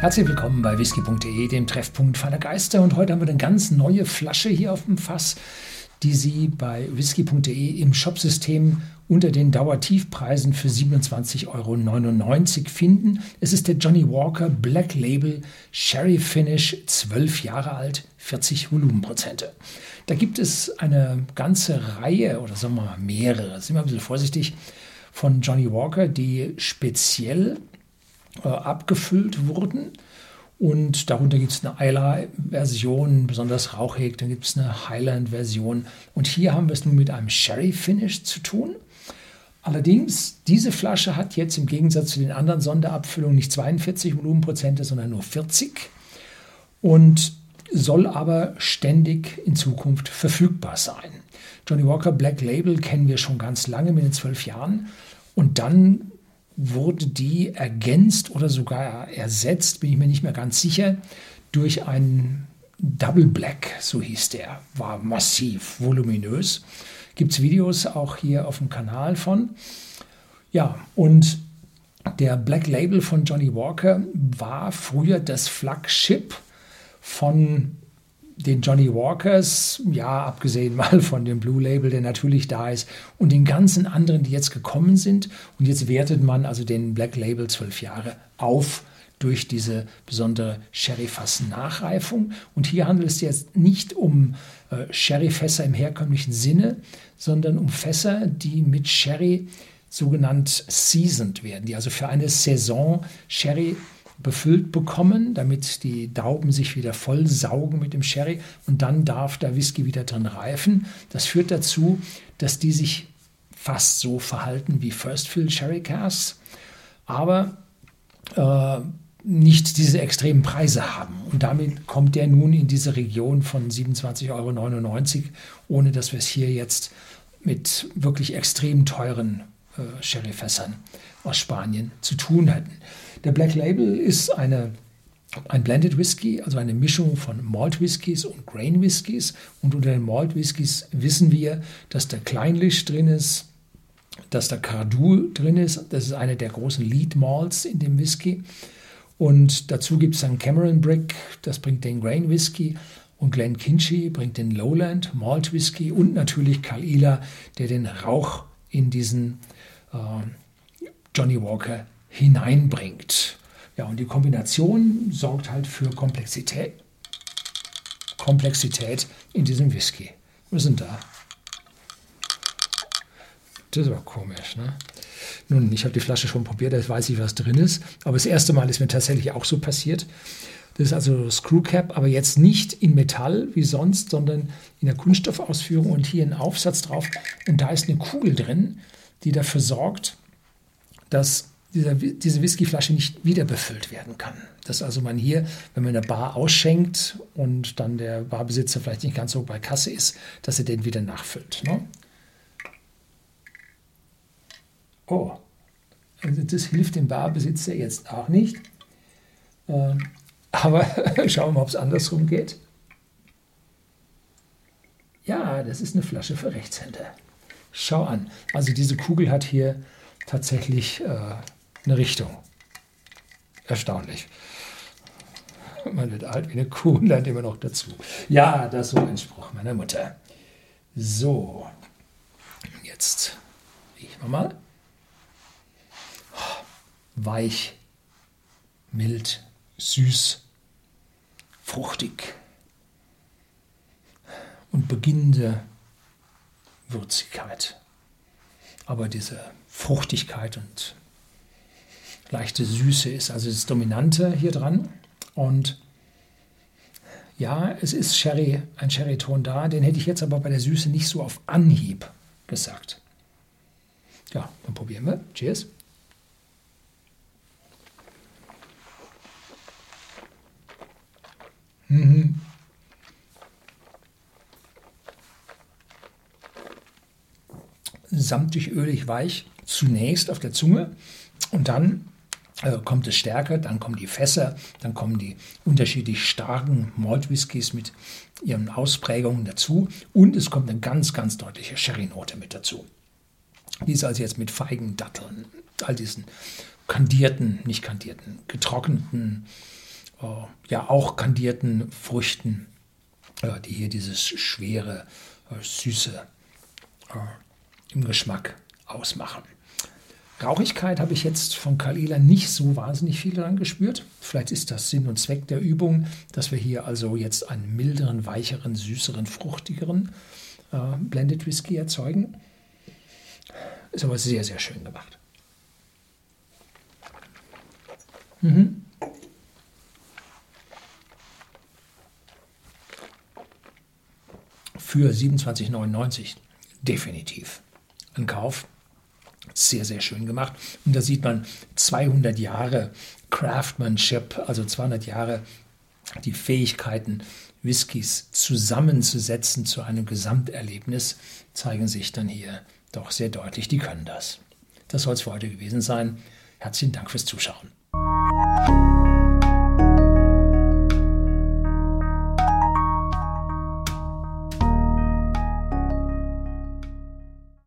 Herzlich willkommen bei whisky.de, dem Treffpunkt feiner Geister. Und heute haben wir eine ganz neue Flasche hier auf dem Fass, die Sie bei whisky.de im Shopsystem unter den Dauertiefpreisen für 27,99 Euro finden. Es ist der Johnny Walker Black Label Sherry Finish, 12 Jahre alt, 40 Volumenprozente. Da gibt es eine ganze Reihe oder sagen wir mal mehrere, sind wir ein bisschen vorsichtig, von Johnny Walker, die speziell äh, abgefüllt wurden. Und darunter gibt es eine Isla-Version, besonders rauchig, dann gibt es eine Highland-Version. Und hier haben wir es nun mit einem Sherry-Finish zu tun. Allerdings, diese Flasche hat jetzt im Gegensatz zu den anderen Sonderabfüllungen nicht 42 Volumenprozente, sondern nur 40 und soll aber ständig in Zukunft verfügbar sein. Johnny Walker Black Label kennen wir schon ganz lange mit den zwölf Jahren und dann wurde die ergänzt oder sogar ersetzt, bin ich mir nicht mehr ganz sicher, durch einen Double Black, so hieß der, war massiv, voluminös. Gibt es Videos auch hier auf dem Kanal von. Ja, und der Black Label von Johnny Walker war früher das Flagship von den Johnny Walkers, ja, abgesehen mal von dem Blue Label, der natürlich da ist, und den ganzen anderen, die jetzt gekommen sind. Und jetzt wertet man also den Black Label zwölf Jahre auf durch diese besondere Sherry-Fass-Nachreifung. Und hier handelt es jetzt nicht um äh, Sherry-Fässer im herkömmlichen Sinne, sondern um Fässer, die mit Sherry sogenannt seasoned werden, die also für eine Saison Sherry befüllt bekommen, damit die Dauben sich wieder voll saugen mit dem Sherry und dann darf der Whisky wieder drin reifen. Das führt dazu, dass die sich fast so verhalten wie First Fill Sherry Casks, aber äh, nicht diese extremen Preise haben. Und damit kommt der nun in diese Region von 27,99 Euro, ohne dass wir es hier jetzt mit wirklich extrem teuren äh, Sherryfässern aus Spanien zu tun hätten. Der Black Label ist eine, ein Blended Whisky, also eine Mischung von Malt Whiskys und Grain Whiskys. Und unter den Malt Whiskys wissen wir, dass der Kleinlich drin ist, dass der Cardu drin ist. Das ist eine der großen Lead Malts in dem Whisky. Und dazu gibt es dann Cameron Brick, das bringt den Grain Whisky. Und Glen Kinchy bringt den Lowland Malt Whisky und natürlich Kalila, der den Rauch in diesen äh, Johnny Walker hineinbringt. Ja, und die Kombination sorgt halt für Komplexität. Komplexität in diesem Whisky. Wir sind da. Das war komisch, ne? Nun, ich habe die Flasche schon probiert, da weiß ich, was drin ist. Aber das erste Mal ist mir tatsächlich auch so passiert. Das ist also Screwcap, aber jetzt nicht in Metall wie sonst, sondern in der Kunststoffausführung und hier ein Aufsatz drauf. Und da ist eine Kugel drin, die dafür sorgt, dass dieser, diese Whiskyflasche nicht wieder befüllt werden kann. Dass also man hier, wenn man eine Bar ausschenkt und dann der Barbesitzer vielleicht nicht ganz so bei Kasse ist, dass er den wieder nachfüllt. Ne? Oh, also das hilft dem Barbesitzer jetzt auch nicht. Ähm, aber schauen wir mal, ob es andersrum geht. Ja, das ist eine Flasche für Rechtshänder. Schau an. Also diese Kugel hat hier tatsächlich äh, eine Richtung. Erstaunlich. Man wird alt wie eine Kuh und lernt immer noch dazu. Ja, das so ein Spruch meiner Mutter. So, jetzt riechen wir mal. Weich, mild, süß, fruchtig und beginnende Würzigkeit. Aber diese Fruchtigkeit und leichte Süße ist also das Dominante hier dran. Und ja, es ist Sherry, ein Sherry-Ton da, den hätte ich jetzt aber bei der Süße nicht so auf Anhieb gesagt. Ja, dann probieren wir. Cheers. Mhm. Samtig, ölig, weich, zunächst auf der Zunge und dann äh, kommt es stärker, dann kommen die Fässer, dann kommen die unterschiedlich starken Malt Whiskys mit ihren Ausprägungen dazu und es kommt eine ganz, ganz deutliche Sherry-Note mit dazu. Die ist also jetzt mit Feigen, Datteln, all diesen kandierten, nicht kandierten, getrockneten äh, ja auch kandierten Früchten, äh, die hier dieses schwere, äh, süße äh, im Geschmack ausmachen. Rauchigkeit habe ich jetzt von Kalila nicht so wahnsinnig viel dran gespürt. Vielleicht ist das Sinn und Zweck der Übung, dass wir hier also jetzt einen milderen, weicheren, süßeren, fruchtigeren äh, Blended Whisky erzeugen. Ist aber sehr, sehr schön gemacht. Mhm. Für 27,99 definitiv ein Kauf. Sehr, sehr schön gemacht. Und da sieht man 200 Jahre Craftsmanship, also 200 Jahre die Fähigkeiten, Whiskys zusammenzusetzen zu einem Gesamterlebnis, zeigen sich dann hier doch sehr deutlich. Die können das. Das soll es für heute gewesen sein. Herzlichen Dank fürs Zuschauen.